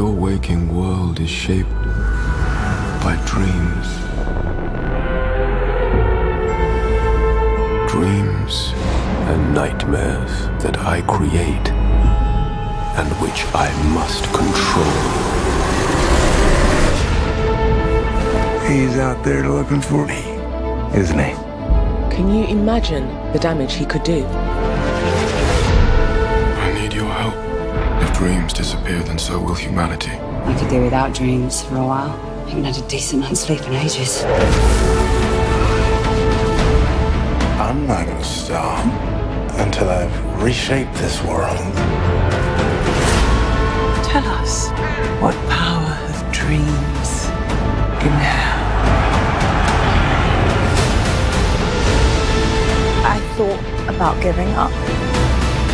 waking world is shaped by dreams. Dreams and nightmares that I create and which I must control. He's out there looking for me, isn't he? Can you imagine the damage he could do? Dreams disappear, then so will humanity. I could do without dreams for a while. I haven't had a decent night's sleep in ages. I'm not gonna stop until I've reshaped this world. Tell us what power of dreams you have. I thought about giving up,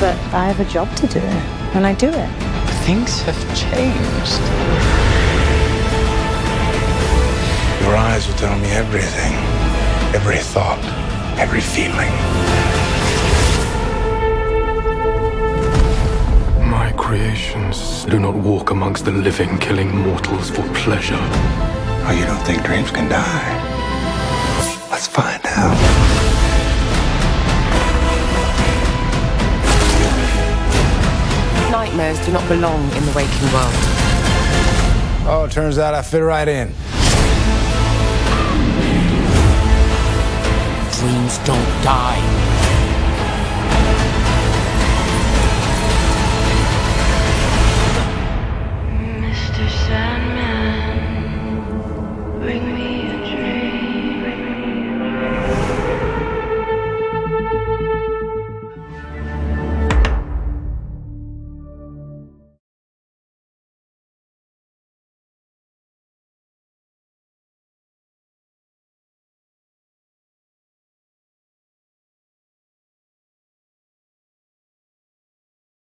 but I have a job to do, and I do it. Things have changed. Your eyes will tell me everything, every thought, every feeling. My creations do not walk amongst the living, killing mortals for pleasure. Oh, you don't think dreams can die? Let's find out. Nightmares do not belong in the waking world. Oh, it turns out I fit right in. Dreams don't die.